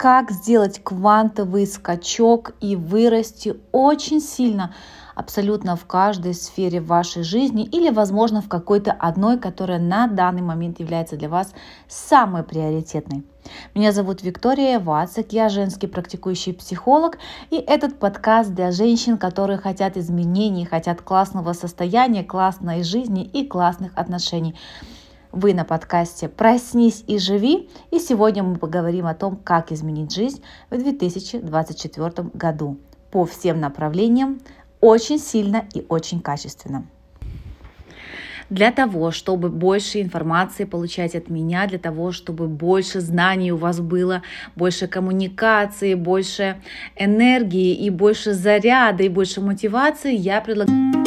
как сделать квантовый скачок и вырасти очень сильно абсолютно в каждой сфере вашей жизни или, возможно, в какой-то одной, которая на данный момент является для вас самой приоритетной. Меня зовут Виктория Вацик, я женский практикующий психолог, и этот подкаст для женщин, которые хотят изменений, хотят классного состояния, классной жизни и классных отношений. Вы на подкасте «Проснись и живи», и сегодня мы поговорим о том, как изменить жизнь в 2024 году по всем направлениям, очень сильно и очень качественно. Для того, чтобы больше информации получать от меня, для того, чтобы больше знаний у вас было, больше коммуникации, больше энергии и больше заряда и больше мотивации, я предлагаю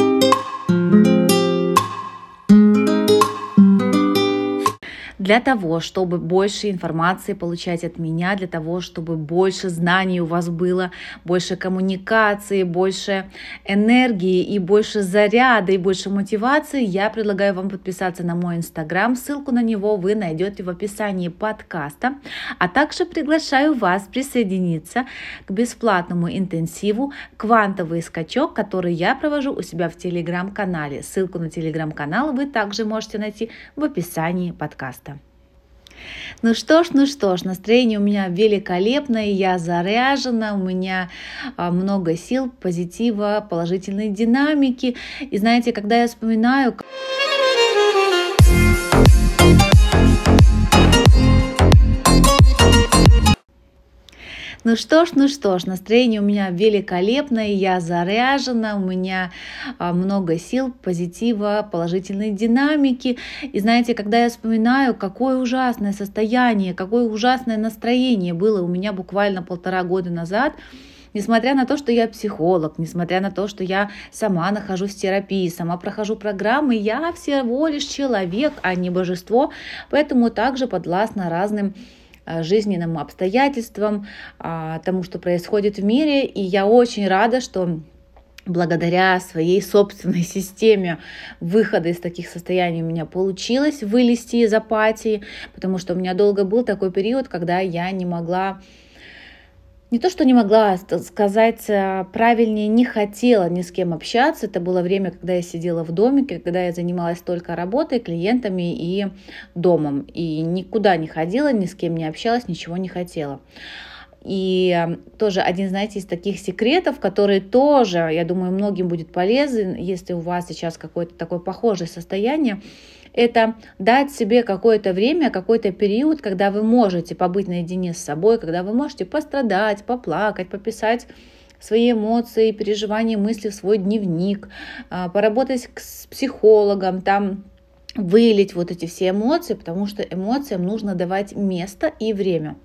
для того, чтобы больше информации получать от меня, для того, чтобы больше знаний у вас было, больше коммуникации, больше энергии и больше заряда и больше мотивации, я предлагаю вам подписаться на мой инстаграм. Ссылку на него вы найдете в описании подкаста. А также приглашаю вас присоединиться к бесплатному интенсиву «Квантовый скачок», который я провожу у себя в телеграм-канале. Ссылку на телеграм-канал вы также можете найти в описании подкаста. Ну что ж, ну что ж, настроение у меня великолепное, я заряжена, у меня а, много сил, позитива, положительной динамики. И знаете, когда я вспоминаю... Ну что ж, ну что ж, настроение у меня великолепное, я заряжена, у меня а, много сил, позитива, положительной динамики. И знаете, когда я вспоминаю, какое ужасное состояние, какое ужасное настроение было у меня буквально полтора года назад, Несмотря на то, что я психолог, несмотря на то, что я сама нахожусь в терапии, сама прохожу программы, я всего лишь человек, а не божество, поэтому также подвластна разным жизненным обстоятельствам, а, тому, что происходит в мире. И я очень рада, что благодаря своей собственной системе выхода из таких состояний у меня получилось вылезти из апатии, потому что у меня долго был такой период, когда я не могла не то, что не могла сказать а, правильнее, не хотела ни с кем общаться. Это было время, когда я сидела в домике, когда я занималась только работой, клиентами и домом. И никуда не ходила, ни с кем не общалась, ничего не хотела. И тоже один, знаете, из таких секретов, которые тоже, я думаю, многим будет полезен, если у вас сейчас какое-то такое похожее состояние, это дать себе какое-то время, какой-то период, когда вы можете побыть наедине с собой, когда вы можете пострадать, поплакать, пописать свои эмоции, переживания, мысли в свой дневник, а, поработать с психологом, там вылить вот эти все эмоции, потому что эмоциям нужно давать место и время.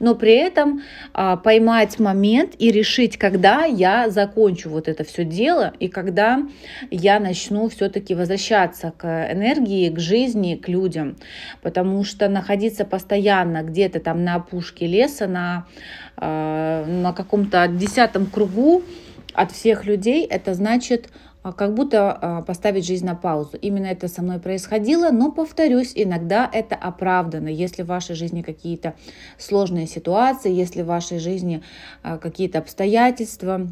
Но при этом а, поймать момент и решить, когда я закончу вот это все дело и когда я начну все-таки возвращаться к энергии, к жизни, к людям. Потому что находиться постоянно где-то там на опушке леса, на, а, на каком-то десятом кругу от всех людей, это значит как будто а, поставить жизнь на паузу. Именно это со мной происходило, но, повторюсь, иногда это оправдано. Если в вашей жизни какие-то сложные ситуации, если в вашей жизни а, какие-то обстоятельства,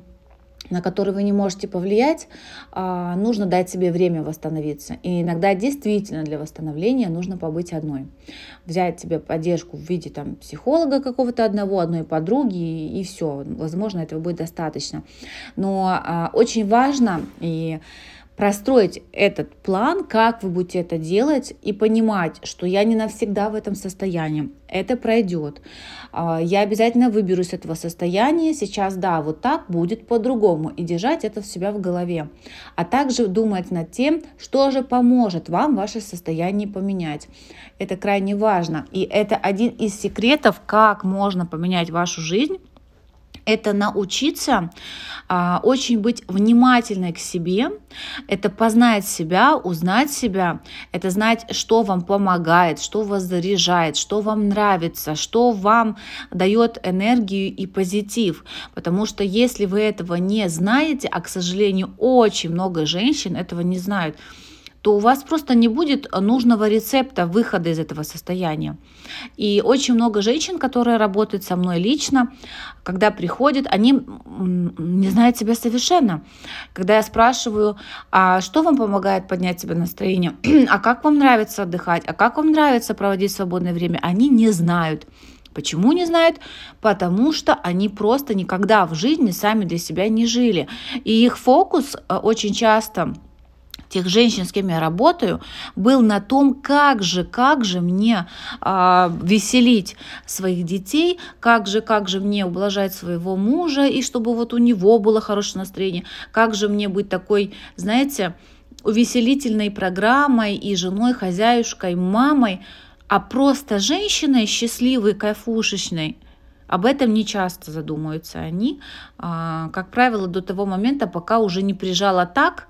на который вы не можете повлиять, а, нужно дать себе время восстановиться. И иногда действительно для восстановления нужно побыть одной. Взять себе поддержку в виде там, психолога какого-то одного, одной подруги, и, и все. Возможно, этого будет достаточно. Но а, очень важно и простроить этот план, как вы будете это делать и понимать, что я не навсегда в этом состоянии. Это пройдет. А, я обязательно выберусь из этого состояния. Сейчас, да, вот так будет по-другому. И держать это в себя в голове. А также думать над тем, что же поможет вам ваше состояние поменять. Это крайне важно. И это один из секретов, как можно поменять вашу жизнь это научиться а, очень быть внимательной к себе, это познать себя, узнать себя, это знать, что вам помогает, что вас заряжает, что вам нравится, что вам дает энергию и позитив. Потому что если вы этого не знаете, а, к сожалению, очень много женщин этого не знают, то у вас просто не будет нужного рецепта выхода из этого состояния. И очень много женщин, которые работают со мной лично, когда приходят, они не знают себя совершенно. Когда я спрашиваю, а что вам помогает поднять себе настроение, а как вам нравится отдыхать, а как вам нравится проводить свободное время, они не знают. Почему не знают? Потому что они просто никогда в жизни сами для себя не жили. И их фокус э, очень часто тех женщин, с кем я работаю, был на том, как же, как же мне а, веселить своих детей, как же, как же мне ублажать своего мужа, и чтобы вот у него было хорошее настроение, как же мне быть такой, знаете, увеселительной программой и женой, хозяюшкой, мамой, а просто женщиной счастливой, кайфушечной, об этом не часто задумываются они, а, как правило, до того момента, пока уже не прижала так,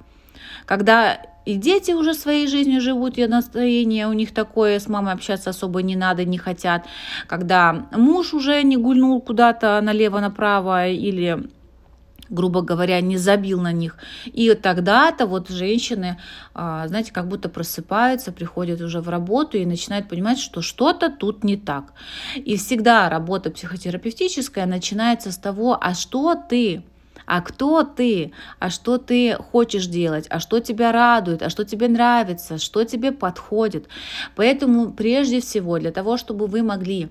когда и дети уже своей жизнью живут, и настроение у них такое, с мамой общаться особо не надо, не хотят, когда муж уже не гульнул куда-то налево-направо или грубо говоря, не забил на них. И тогда-то вот женщины, а, знаете, как будто просыпаются, приходят уже в работу и начинают понимать, что что-то тут не так. И всегда работа психотерапевтическая начинается с того, а что ты а кто ты, а что ты хочешь делать, а что тебя радует, а что тебе нравится, что тебе подходит. Поэтому прежде всего для того, чтобы вы могли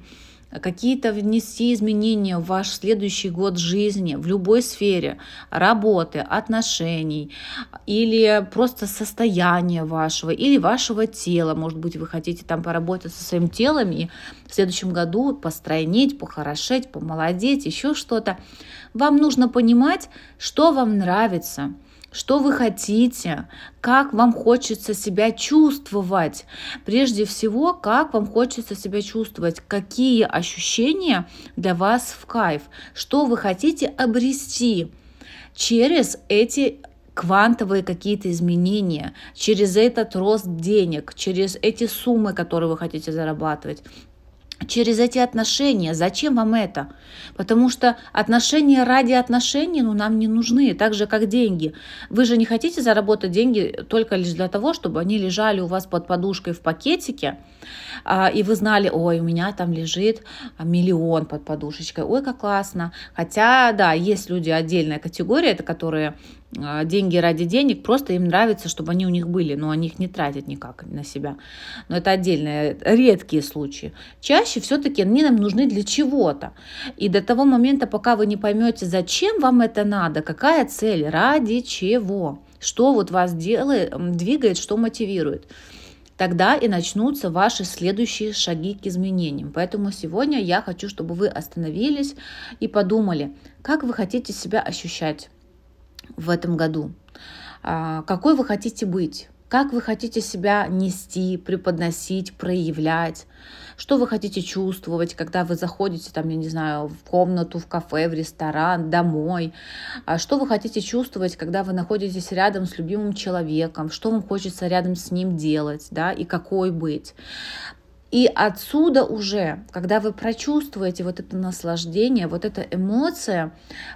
какие-то внести изменения в ваш следующий год жизни в любой сфере работы, отношений или просто состояния вашего или вашего тела. Может быть, вы хотите там поработать со своим телом и в следующем году постройнить, похорошеть, помолодеть, еще что-то. Вам нужно понимать, что вам нравится – что вы хотите, как вам хочется себя чувствовать. Прежде всего, как вам хочется себя чувствовать, какие ощущения для вас в кайф, что вы хотите обрести через эти квантовые какие-то изменения, через этот рост денег, через эти суммы, которые вы хотите зарабатывать через эти отношения. Зачем вам это? Потому что отношения ради отношений ну, нам не нужны, так же как деньги. Вы же не хотите заработать деньги только лишь для того, чтобы они лежали у вас под подушкой в пакетике, а, и вы знали, ой, у меня там лежит миллион под подушечкой, ой, как классно. Хотя, да, есть люди отдельная категория, это которые деньги ради денег, просто им нравится, чтобы они у них были, но они их не тратят никак на себя. Но это отдельные, редкие случаи. Чаще все-таки они нам нужны для чего-то. И до того момента, пока вы не поймете, зачем вам это надо, какая цель, ради чего, что вот вас делает, двигает, что мотивирует тогда и начнутся ваши следующие шаги к изменениям. Поэтому сегодня я хочу, чтобы вы остановились и подумали, как вы хотите себя ощущать в этом году. А, какой вы хотите быть? Как вы хотите себя нести, преподносить, проявлять? Что вы хотите чувствовать, когда вы заходите, там, я не знаю, в комнату, в кафе, в ресторан, домой? А что вы хотите чувствовать, когда вы находитесь рядом с любимым человеком? Что вам хочется рядом с ним делать, да, и какой быть? И отсюда уже, когда вы прочувствуете вот это наслаждение, вот эта эмоция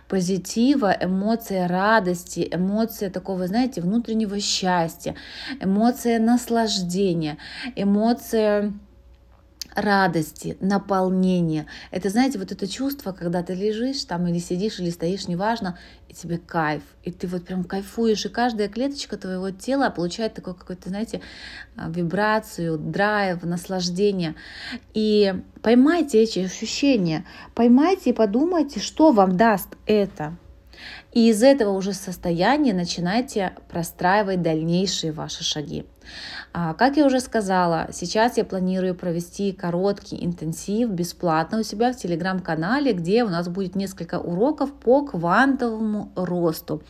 позитива, эмоция радости, эмоция такого, знаете, внутреннего счастья, эмоция наслаждения, эмоция радости, наполнения. Это, знаете, вот это чувство, когда ты лежишь там или сидишь, или стоишь, неважно, и тебе кайф, и ты вот прям кайфуешь, и каждая клеточка твоего тела получает такой какой-то, знаете, а, вибрацию, драйв, наслаждение. И поймайте эти ощущения, поймайте и подумайте, что вам даст это. И из этого уже состояния начинайте простраивать дальнейшие ваши шаги. А, как я уже сказала, сейчас я планирую провести короткий интенсив бесплатно у себя в телеграм-канале, где у нас будет несколько уроков по квантовому росту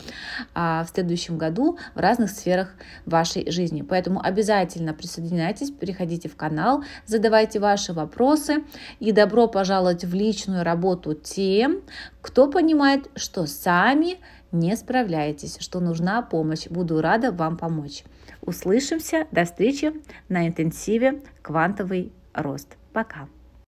а, в следующем году в разных сферах вашей жизни. Поэтому обязательно присоединяйтесь, переходите в канал, задавайте ваши вопросы и добро пожаловать в личную работу тем, кто понимает, что сами не справляетесь, что нужна помощь. Буду рада вам помочь. Услышимся. До встречи на интенсиве «Квантовый рост». Пока.